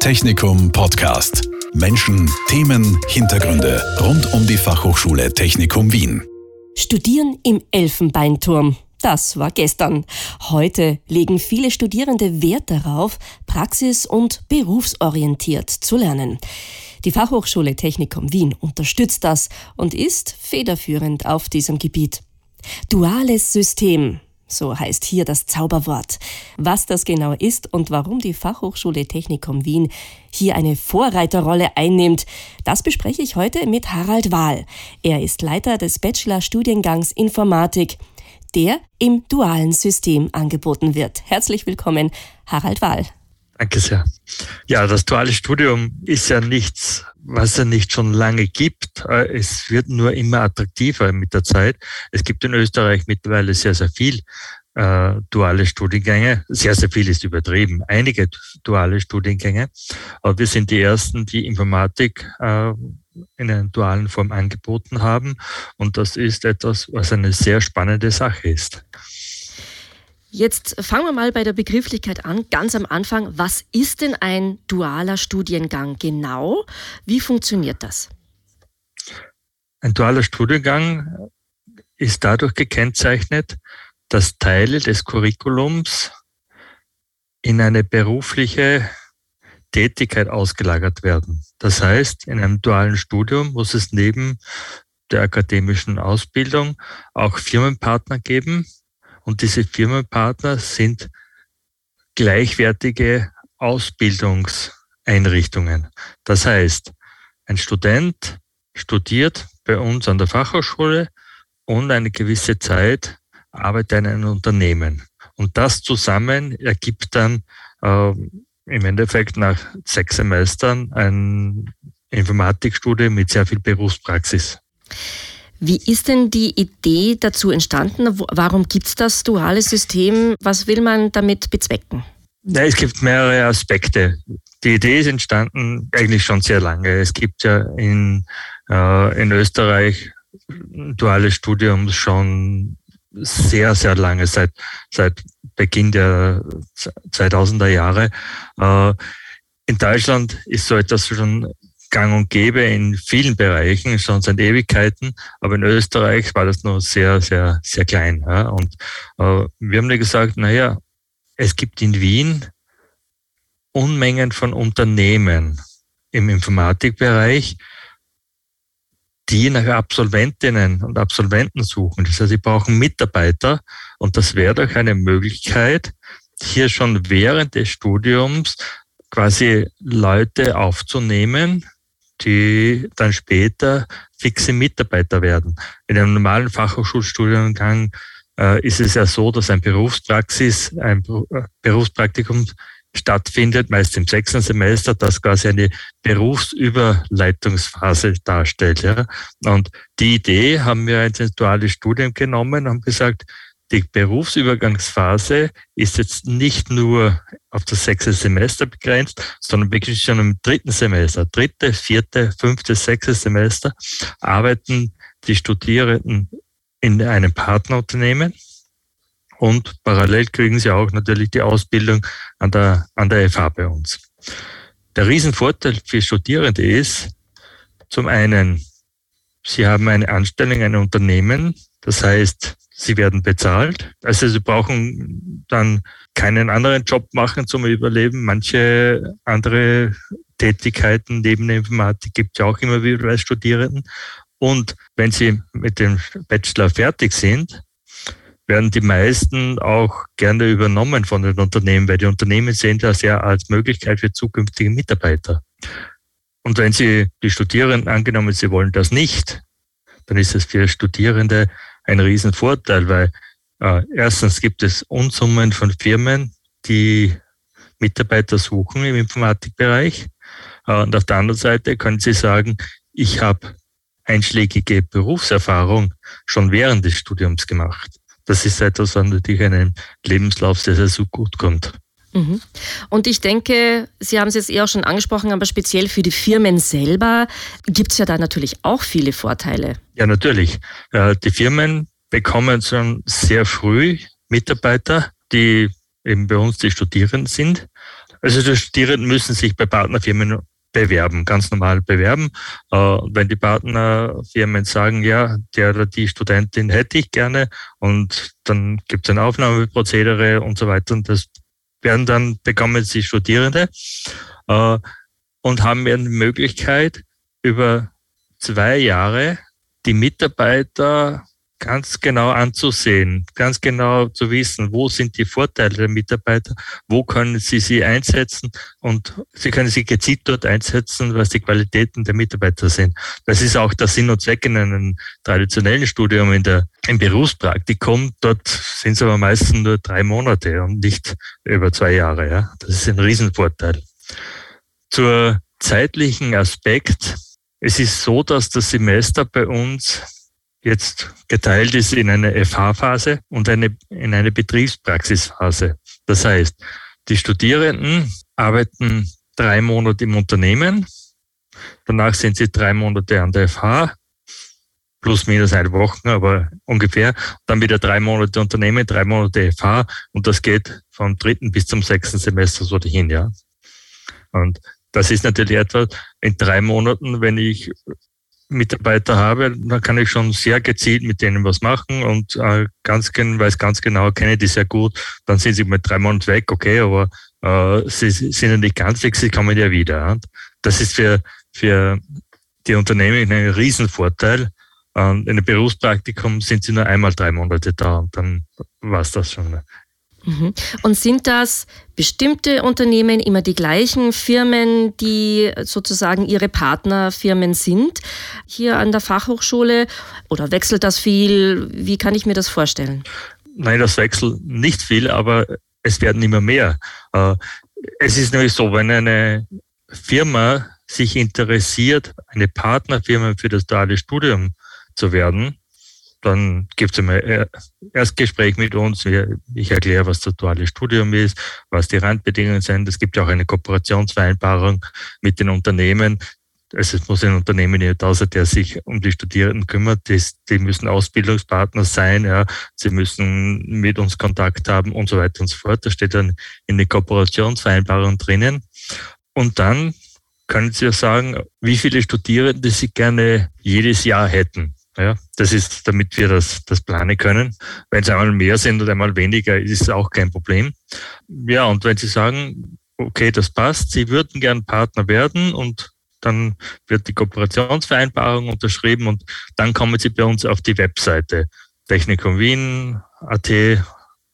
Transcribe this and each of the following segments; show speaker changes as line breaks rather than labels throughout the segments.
Technikum Podcast. Menschen, Themen, Hintergründe rund um die Fachhochschule Technikum Wien.
Studieren im Elfenbeinturm. Das war gestern. Heute legen viele Studierende Wert darauf, praxis- und berufsorientiert zu lernen. Die Fachhochschule Technikum Wien unterstützt das und ist federführend auf diesem Gebiet. Duales System. So heißt hier das Zauberwort. Was das genau ist und warum die Fachhochschule Technikum Wien hier eine Vorreiterrolle einnimmt, das bespreche ich heute mit Harald Wahl. Er ist Leiter des Bachelor-Studiengangs Informatik, der im dualen System angeboten wird. Herzlich willkommen, Harald Wahl.
Danke sehr. Ja, das duale Studium ist ja nichts, was es nicht schon lange gibt. Es wird nur immer attraktiver mit der Zeit. Es gibt in Österreich mittlerweile sehr, sehr viel äh, duale Studiengänge. Sehr, sehr viel ist übertrieben. Einige duale Studiengänge. Aber wir sind die Ersten, die Informatik äh, in einer dualen Form angeboten haben. Und das ist etwas, was eine sehr spannende Sache ist.
Jetzt fangen wir mal bei der Begrifflichkeit an, ganz am Anfang. Was ist denn ein dualer Studiengang genau? Wie funktioniert das?
Ein dualer Studiengang ist dadurch gekennzeichnet, dass Teile des Curriculums in eine berufliche Tätigkeit ausgelagert werden. Das heißt, in einem dualen Studium muss es neben der akademischen Ausbildung auch Firmenpartner geben, und diese Firmenpartner sind gleichwertige Ausbildungseinrichtungen. Das heißt, ein Student studiert bei uns an der Fachhochschule und eine gewisse Zeit arbeitet in einem Unternehmen. Und das zusammen ergibt dann äh, im Endeffekt nach sechs Semestern ein Informatikstudium mit sehr viel Berufspraxis.
Wie ist denn die Idee dazu entstanden? Warum gibt es das duale System? Was will man damit bezwecken?
Ja, es gibt mehrere Aspekte. Die Idee ist entstanden eigentlich schon sehr lange. Es gibt ja in, äh, in Österreich duales Studium schon sehr, sehr lange, seit, seit Beginn der 2000er Jahre. Äh, in Deutschland ist so etwas schon gang und gäbe in vielen Bereichen, schon seit Ewigkeiten, aber in Österreich war das noch sehr, sehr, sehr klein. Ja. Und äh, wir haben ja gesagt, naja, es gibt in Wien Unmengen von Unternehmen im Informatikbereich, die nach Absolventinnen und Absolventen suchen. Das heißt, sie brauchen Mitarbeiter und das wäre doch eine Möglichkeit, hier schon während des Studiums quasi Leute aufzunehmen, die dann später fixe Mitarbeiter werden. In einem normalen Fachhochschulstudiengang äh, ist es ja so, dass ein Berufspraxis, ein äh, Berufspraktikum stattfindet, meist im sechsten Semester, das quasi eine Berufsüberleitungsphase darstellt. Ja. Und die Idee haben wir ins duale Studium genommen und haben gesagt, die Berufsübergangsphase ist jetzt nicht nur auf das sechste Semester begrenzt, sondern wirklich schon im dritten Semester, dritte, vierte, fünfte, sechste Semester arbeiten die Studierenden in einem Partnerunternehmen. Und parallel kriegen sie auch natürlich die Ausbildung an der, an der FH bei uns. Der Riesenvorteil für Studierende ist, zum einen, sie haben eine Anstellung, ein Unternehmen, das heißt, sie werden bezahlt. Also sie brauchen dann keinen anderen Job machen zum Überleben. Manche andere Tätigkeiten neben der Informatik gibt es ja auch immer wieder bei Studierenden. Und wenn sie mit dem Bachelor fertig sind, werden die meisten auch gerne übernommen von den Unternehmen, weil die Unternehmen sehen das ja als Möglichkeit für zukünftige Mitarbeiter. Und wenn Sie die Studierenden angenommen, Sie wollen das nicht, dann ist es für Studierende ein Riesenvorteil, weil äh, erstens gibt es Unsummen von Firmen, die Mitarbeiter suchen im Informatikbereich. Äh, und auf der anderen Seite können sie sagen, ich habe einschlägige Berufserfahrung schon während des Studiums gemacht. Das ist etwas, was natürlich einem Lebenslauf sehr, sehr gut kommt.
Mhm. Und ich denke, Sie haben es jetzt eher auch schon angesprochen, aber speziell für die Firmen selber gibt es ja da natürlich auch viele Vorteile.
Ja, natürlich. Die Firmen bekommen schon sehr früh Mitarbeiter, die eben bei uns die Studierenden sind. Also die Studierenden müssen sich bei Partnerfirmen bewerben, ganz normal bewerben. Äh, wenn die Partnerfirmen sagen, ja, der oder die Studentin hätte ich gerne und dann gibt es ein Aufnahmeprozedere und so weiter und das werden dann, bekommen sie Studierende äh, und haben eine Möglichkeit, über zwei Jahre die Mitarbeiter ganz genau anzusehen, ganz genau zu wissen, wo sind die Vorteile der Mitarbeiter, wo können sie sie einsetzen und sie können sie gezielt dort einsetzen, was die Qualitäten der Mitarbeiter sind. Das ist auch der Sinn und Zweck in einem traditionellen Studium, in der, im Berufspraktikum. Dort sind es aber meistens nur drei Monate und nicht über zwei Jahre. Ja. Das ist ein Riesenvorteil. Zur zeitlichen Aspekt. Es ist so, dass das Semester bei uns jetzt geteilt ist in eine FH-Phase und eine, in eine Betriebspraxisphase. Das heißt, die Studierenden arbeiten drei Monate im Unternehmen, danach sind sie drei Monate an der FH, plus minus eine Woche, aber ungefähr, dann wieder drei Monate Unternehmen, drei Monate FH und das geht vom dritten bis zum sechsten Semester so dahin, ja. Und das ist natürlich etwas, in drei Monaten, wenn ich Mitarbeiter habe, dann kann ich schon sehr gezielt mit denen was machen und äh, ganz weiß ganz genau, kenne die sehr gut. Dann sind sie mit drei Monaten weg, okay, aber äh, sie sind ja nicht ganz weg, sie kommen ja wieder. Das ist für, für die Unternehmen ein Riesenvorteil. Und in einem Berufspraktikum sind sie nur einmal drei Monate da und dann war es das schon.
Mhm. Und sind das bestimmte Unternehmen, immer die gleichen Firmen, die sozusagen ihre Partnerfirmen sind hier an der Fachhochschule? Oder wechselt das viel? Wie kann ich mir das vorstellen?
Nein, das wechselt nicht viel, aber es werden immer mehr. Äh, es ist nämlich so, wenn eine Firma sich interessiert, eine Partnerfirma für das duale Studium zu werden, dann gibt es einmal Erstgespräch mit uns. Ich erkläre, was das duale Studium ist, was die Randbedingungen sind. Es gibt ja auch eine Kooperationsvereinbarung mit den Unternehmen. Also es muss ein Unternehmen nicht außer der sich um die Studierenden kümmert. Die, müssen Ausbildungspartner sein. Ja. Sie müssen mit uns Kontakt haben und so weiter und so fort. Da steht dann in der Kooperationsvereinbarung drinnen. Und dann können Sie ja sagen, wie viele Studierende Sie gerne jedes Jahr hätten. Ja, das ist, damit wir das, das planen können. Wenn es einmal mehr sind oder einmal weniger, ist es auch kein Problem. Ja, und wenn Sie sagen, okay, das passt, Sie würden gern Partner werden und dann wird die Kooperationsvereinbarung unterschrieben und dann kommen Sie bei uns auf die Webseite Technikum Wien, AT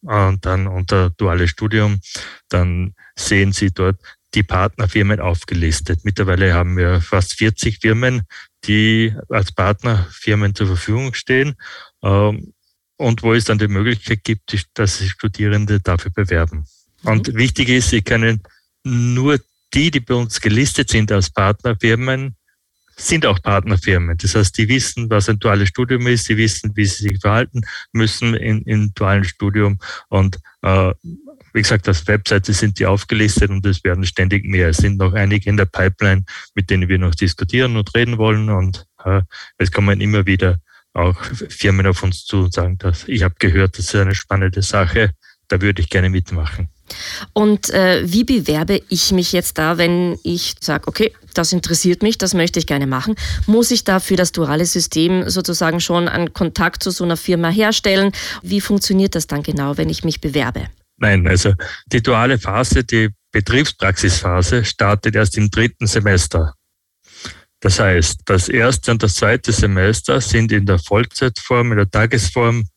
und dann unter duales Studium, dann sehen Sie dort die Partnerfirmen aufgelistet. Mittlerweile haben wir fast 40 Firmen, die als Partnerfirmen zur Verfügung stehen ähm, und wo es dann die Möglichkeit gibt, dass sich Studierende dafür bewerben. Mhm. Und wichtig ist, sie können nur die, die bei uns gelistet sind als Partnerfirmen, sind auch Partnerfirmen. Das heißt, die wissen, was ein duales Studium ist, die wissen, wie sie sich verhalten müssen in, in dualen Studium und äh, wie gesagt, auf Webseite sind die aufgelistet und es werden ständig mehr. Es sind noch einige in der Pipeline, mit denen wir noch diskutieren und reden wollen. Und äh, es kommen immer wieder auch Firmen auf uns zu und sagen, dass ich habe gehört, das ist eine spannende Sache, da würde ich gerne mitmachen.
Und äh, wie bewerbe ich mich jetzt da, wenn ich sage, okay, das interessiert mich, das möchte ich gerne machen? Muss ich da für das duale System sozusagen schon einen Kontakt zu so einer Firma herstellen? Wie funktioniert das dann genau, wenn ich mich bewerbe?
Nein, also die duale Phase, die Betriebspraxisphase startet erst im dritten Semester. Das heißt, das erste und das zweite Semester sind in der Vollzeitform, in der Tagesform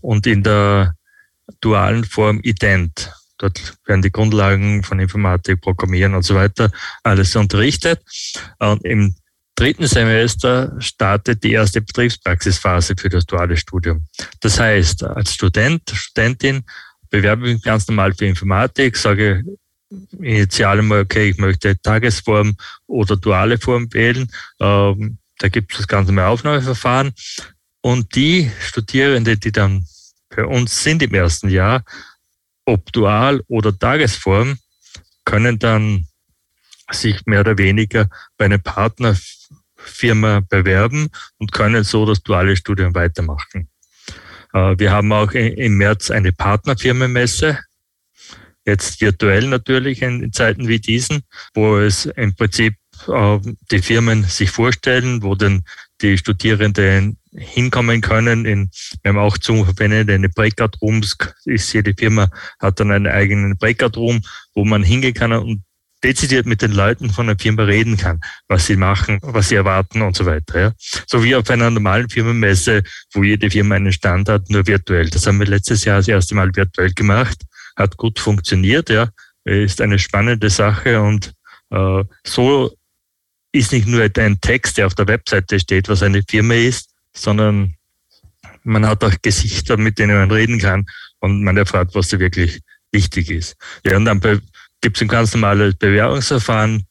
und in der dualen Form ident. Dort werden die Grundlagen von Informatik, Programmieren und so weiter alles unterrichtet. Und im dritten Semester startet die erste Betriebspraxisphase für das duale Studium. Das heißt, als Student, Studentin bewerbe mich ganz normal für Informatik, sage initial einmal, okay, ich möchte Tagesform oder duale Form wählen. Ähm, da gibt es das ganze normal Aufnahmeverfahren. Und die Studierende, die dann bei uns sind im ersten Jahr, ob dual oder Tagesform, können dann sich mehr oder weniger bei einer Partnerfirma bewerben und können so das duale Studium weitermachen. Äh, wir haben auch im März eine Partnerfirmenmesse. jetzt virtuell natürlich in, Zeiten wie diesen, wo es im Prinzip äh, die Firmen sich vorstellen, wo dann die Studierenden hinkommen können. In, wir haben auch zu verwendete Breakout Rooms. Ist jede Firma hat dann einen eigenen Breakout Room, wo man hingehen kann und dezidiert mit den Leuten von der Firma reden kann, was sie machen, was sie erwarten und so weiter. Ja. So wie auf einer normalen Firmenmesse, wo jede Firma einen Stand hat, nur virtuell. Das haben wir letztes Jahr das erste Mal virtuell gemacht, hat gut funktioniert, ja, ist eine spannende Sache und äh, so ist nicht nur ein Text, der auf der Webseite steht, was eine Firma ist, sondern man hat auch Gesichter, mit denen man reden kann und man erfährt, was da wirklich wichtig ist. Ja, und dann gibt es ein ganz normales Bewerbungsverfahren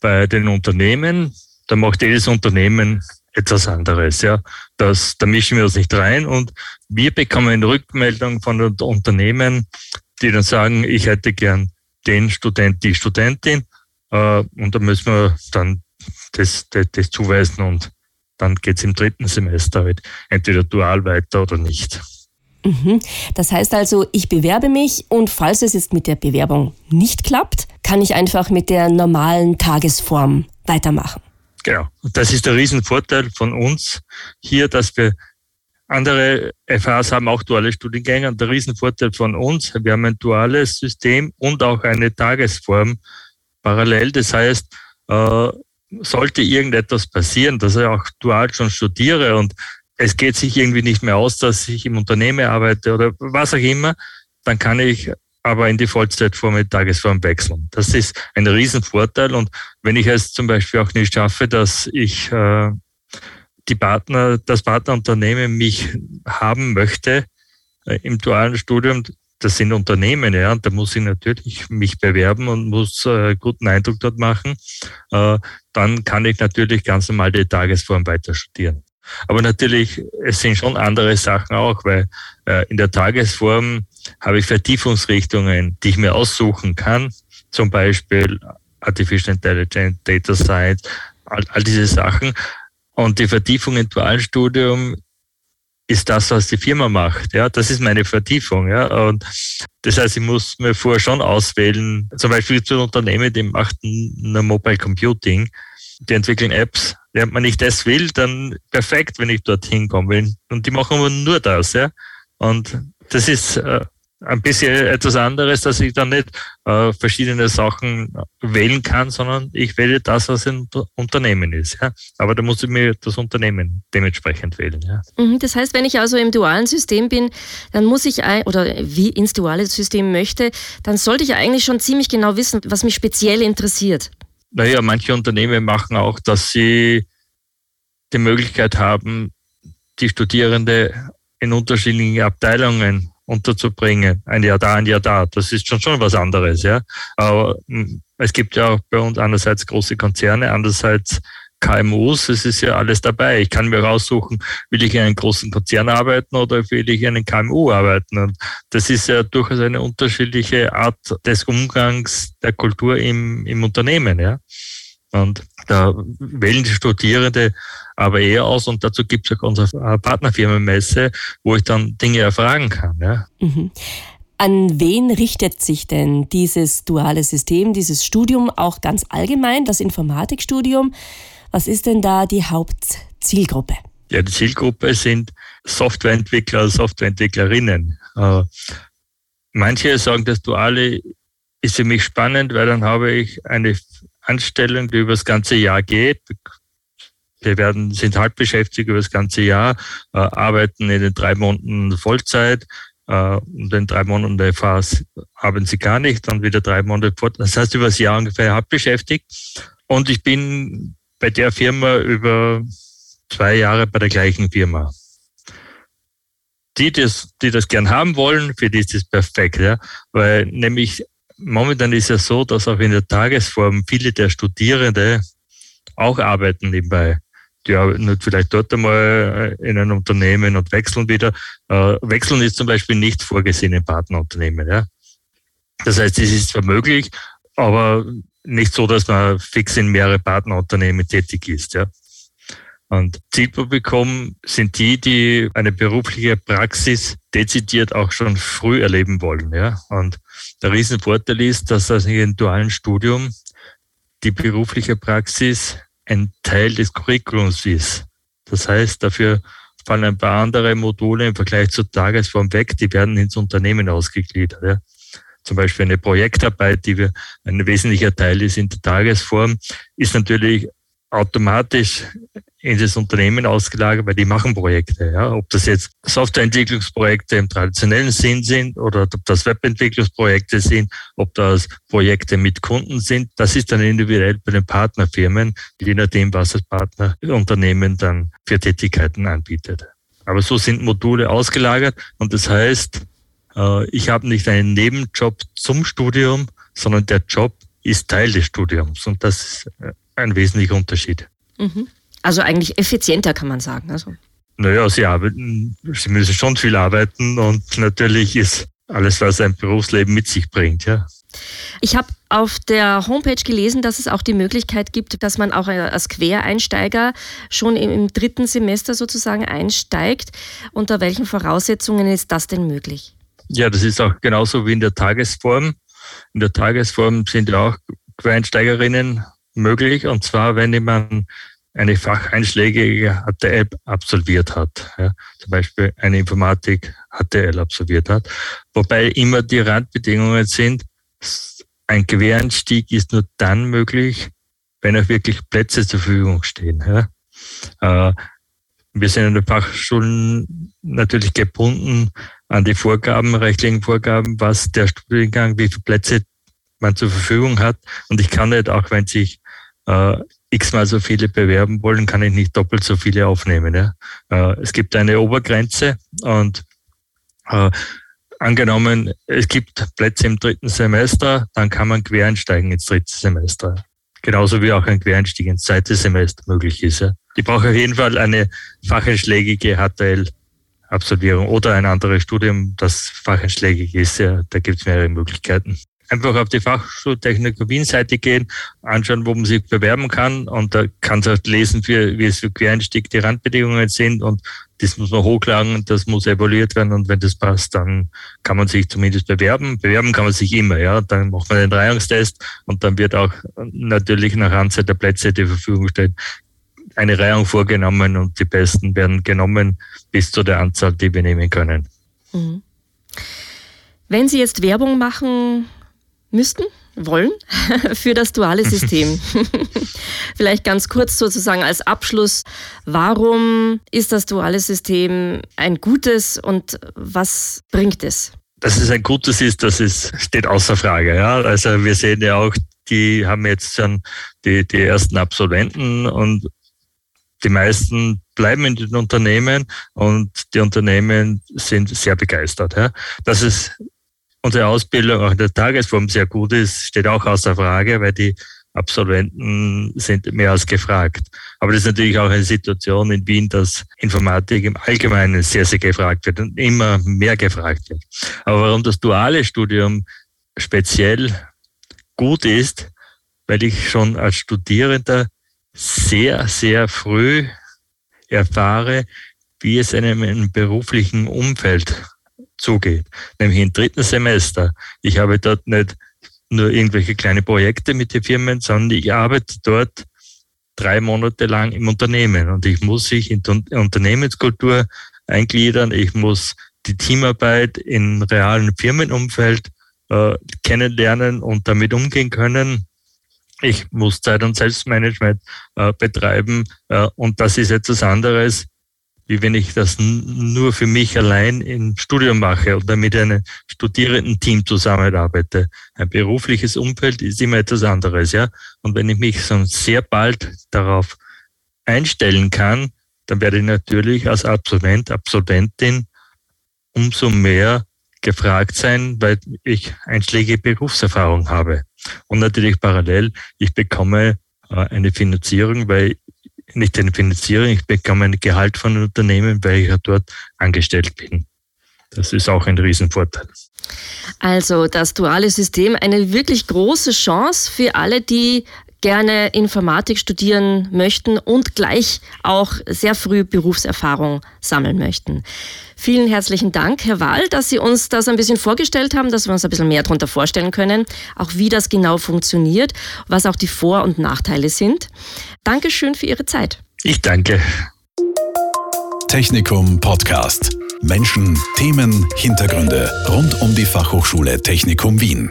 bei den Unternehmen. Da macht jedes Unternehmen etwas anderes. Ja, das, da mischen wir uns nicht rein und wir bekommen eine Rückmeldung von den Unternehmen, die dann sagen, ich hätte gern den Student, die Studentin. Äh, und da müssen wir dann das, das, das zuweisen und dann geht's im dritten Semester halt entweder dual weiter oder nicht.
Mhm. Das heißt also, ich bewerbe mich und falls es jetzt mit der Bewerbung nicht klappt, kann ich einfach mit der normalen Tagesform weitermachen.
Genau. Das ist der Riesenvorteil von uns hier, dass wir andere FHs haben auch duale Studiengänge und der Riesenvorteil von uns, wir haben ein duales System und auch eine Tagesform parallel. Das heißt, äh, sollte irgendetwas passieren, dass ich auch dual schon studiere und es geht sich irgendwie nicht mehr aus, dass ich im Unternehmen arbeite oder was auch immer, dann kann ich aber in die Vollzeitform mit Tagesform wechseln. Das ist ein Riesenvorteil. Und wenn ich es zum Beispiel auch nicht schaffe, dass ich äh, die Partner, das Partnerunternehmen mich haben möchte äh, im dualen Studium, das sind Unternehmen, ja, und da muss ich natürlich mich bewerben und muss äh, guten Eindruck dort machen. Äh, dann kann ich natürlich ganz normal die Tagesform weiter studieren. Aber natürlich, es sind schon andere Sachen auch, weil äh, in der Tagesform habe ich Vertiefungsrichtungen, die ich mir aussuchen kann. Zum Beispiel Artificial Intelligence, Data Science, all, all diese Sachen. Und die Vertiefung im Dualstudium ist das, was die Firma macht. Ja, das ist meine Vertiefung. Ja, und das heißt, ich muss mir vorher schon auswählen. Zum Beispiel zu Unternehmen, die machen nur Mobile Computing, die entwickeln Apps wenn man nicht das will, dann perfekt, wenn ich dorthin komme. Und die machen nur das, ja. Und das ist äh, ein bisschen etwas anderes, dass ich dann nicht äh, verschiedene Sachen wählen kann, sondern ich wähle das, was ein Unternehmen ist. Ja? Aber da muss ich mir das Unternehmen dementsprechend wählen. Ja?
Mhm, das heißt, wenn ich also im dualen System bin, dann muss ich, ein, oder wie ins duale System möchte, dann sollte ich eigentlich schon ziemlich genau wissen, was mich speziell interessiert.
Naja, manche Unternehmen machen auch, dass sie die Möglichkeit haben, die Studierende in unterschiedlichen Abteilungen unterzubringen. Ein Jahr da, ein Jahr da. Das ist schon schon was anderes, ja. Aber hm, es gibt ja auch bei uns einerseits große Konzerne, andererseits KMUs, es ist ja alles dabei. Ich kann mir raussuchen, will ich in einem großen Konzern arbeiten oder will ich in einem KMU arbeiten. Und das ist ja durchaus eine unterschiedliche Art des Umgangs der Kultur im, im Unternehmen. Ja. Und da wählen die Studierende aber eher aus und dazu gibt es auch unsere Partnerfirmenmesse, wo ich dann Dinge erfragen kann. Ja.
Mhm. An wen richtet sich denn dieses duale System, dieses Studium auch ganz allgemein, das Informatikstudium? Was ist denn da die Hauptzielgruppe?
Ja, die Zielgruppe sind Softwareentwickler, Softwareentwicklerinnen. Äh, manche sagen, das Duale ist für mich spannend, weil dann habe ich eine Anstellung, die über das ganze Jahr geht. Wir werden, sind halb beschäftigt über das ganze Jahr, äh, arbeiten in den drei Monaten Vollzeit, äh, in den drei Monaten der FAS arbeiten sie gar nicht, dann wieder drei Monate fort. Das heißt, über das Jahr ungefähr halb beschäftigt. Und ich bin bei der Firma über zwei Jahre bei der gleichen Firma. Die, das, die das gern haben wollen, für die ist das perfekt, ja. Weil nämlich momentan ist ja so, dass auch in der Tagesform viele der Studierende auch arbeiten nebenbei. Die arbeiten vielleicht dort einmal in einem Unternehmen und wechseln wieder. Äh, wechseln ist zum Beispiel nicht vorgesehen im Partnerunternehmen. Ja. Das heißt, es ist zwar möglich, aber nicht so, dass man fix in mehrere Partnerunternehmen tätig ist. Ja. Und Zielpublikum sind die, die eine berufliche Praxis dezidiert auch schon früh erleben wollen. Ja? Und der Riesenvorteil ist, dass das in einem dualen Studium die berufliche Praxis ein Teil des Curriculums ist. Das heißt, dafür fallen ein paar andere Module im Vergleich zur Tagesform weg, die werden ins Unternehmen ausgegliedert. Ja. Zum Beispiel eine Projektarbeit, die wir, ein wesentlicher Teil ist in der Tagesform, ist natürlich automatisch in das Unternehmen ausgelagert, weil die machen Projekte. Ja. Ob das jetzt Softwareentwicklungsprojekte im traditionellen Sinn sind oder ob das Webentwicklungsprojekte sind, ob das Projekte mit Kunden sind, das ist dann individuell bei den Partnerfirmen, je nachdem, was das Partnerunternehmen dann für Tätigkeiten anbietet. Aber so sind Module ausgelagert und das heißt, ich habe nicht einen Nebenjob zum Studium, sondern der Job ist Teil des Studiums und das ist äh, ein wesentlicher Unterschied.
Mhm. Also eigentlich effizienter kann man sagen. Also.
Naja, sie arbeiten, sie müssen schon viel arbeiten und natürlich ist alles, was ein Berufsleben mit sich bringt, ja.
Ich habe auf der Homepage gelesen, dass es auch die Möglichkeit gibt, dass man auch als Quereinsteiger schon im dritten Semester sozusagen einsteigt. Unter welchen Voraussetzungen ist das denn möglich?
Ja, das ist auch genauso wie in der Tagesform. In der Tagesform sind ja auch Quereinsteigerinnen möglich, und zwar, wenn man eine facheinschlägige HTL absolviert hat, ja, zum Beispiel eine Informatik HTL absolviert hat, wobei immer die Randbedingungen sind, ein Quereinstieg ist nur dann möglich, wenn auch wirklich Plätze zur Verfügung stehen. Ja. Äh, wir sind in den Fachschulen natürlich gebunden an die Vorgaben, rechtlichen Vorgaben, was der Studiengang, wie viele Plätze man zur Verfügung hat. Und ich kann nicht, auch wenn sich äh, x-mal so viele bewerben wollen, kann ich nicht doppelt so viele aufnehmen. Ja? Äh, es gibt eine Obergrenze und äh, angenommen, es gibt Plätze im dritten Semester, dann kann man quer einsteigen ins dritte Semester. Genauso wie auch ein Quereinstieg ins zweite Semester möglich ist. Ja? Ich brauche auf jeden Fall eine facheinschlägige HTL-Absolvierung oder ein anderes Studium, das facheinschlägig ist. Ja, da gibt es mehrere Möglichkeiten einfach auf die Fachschultechnik Wien-Seite gehen, anschauen, wo man sich bewerben kann und da kann man lesen, für, wie es für Quereinstieg die Randbedingungen sind und das muss man hochladen, das muss evaluiert werden und wenn das passt, dann kann man sich zumindest bewerben. Bewerben kann man sich immer, ja. Dann macht man den Reihungstest und dann wird auch natürlich nach Anzahl der Plätze die Verfügung gestellt eine Reihung vorgenommen und die Besten werden genommen bis zu der Anzahl, die wir nehmen können. Mhm.
Wenn Sie jetzt Werbung machen müssten, wollen für das duale System. Vielleicht ganz kurz sozusagen als Abschluss, warum ist das duale System ein gutes und was bringt es?
Dass es ein gutes ist, das ist, steht außer Frage. Ja? Also wir sehen ja auch, die haben jetzt schon die, die ersten Absolventen und die meisten bleiben in den Unternehmen und die Unternehmen sind sehr begeistert. Ja. Dass es unsere Ausbildung auch in der Tagesform sehr gut ist, steht auch außer Frage, weil die Absolventen sind mehr als gefragt. Aber das ist natürlich auch eine Situation in Wien, dass Informatik im Allgemeinen sehr, sehr gefragt wird und immer mehr gefragt wird. Aber warum das duale Studium speziell gut ist, weil ich schon als Studierender sehr, sehr früh erfahre, wie es einem im beruflichen Umfeld zugeht, nämlich im dritten Semester. Ich habe dort nicht nur irgendwelche kleine Projekte mit den Firmen, sondern ich arbeite dort drei Monate lang im Unternehmen und ich muss sich in die Unternehmenskultur eingliedern, ich muss die Teamarbeit im realen Firmenumfeld äh, kennenlernen und damit umgehen können. Ich muss Zeit- und Selbstmanagement äh, betreiben äh, und das ist etwas anderes, wie wenn ich das nur für mich allein im Studium mache oder mit einem Studierendenteam zusammenarbeite. Ein berufliches Umfeld ist immer etwas anderes, ja. Und wenn ich mich schon sehr bald darauf einstellen kann, dann werde ich natürlich als Absolvent, Absolventin umso mehr gefragt sein, weil ich einschlägige Berufserfahrung habe. Und natürlich parallel, ich bekomme äh, eine Finanzierung, weil nicht eine Finanzierung, ich bekomme ein Gehalt von einem Unternehmen, weil ich ja dort angestellt bin. Das ist auch ein Riesenvorteil.
Also das duale System, eine wirklich große Chance für alle, die gerne Informatik studieren möchten und gleich auch sehr früh Berufserfahrung sammeln möchten. Vielen herzlichen Dank, Herr Wahl, dass Sie uns das ein bisschen vorgestellt haben, dass wir uns ein bisschen mehr darunter vorstellen können, auch wie das genau funktioniert, was auch die Vor- und Nachteile sind. Dankeschön für Ihre Zeit.
Ich danke.
Technikum Podcast. Menschen, Themen, Hintergründe rund um die Fachhochschule Technikum Wien.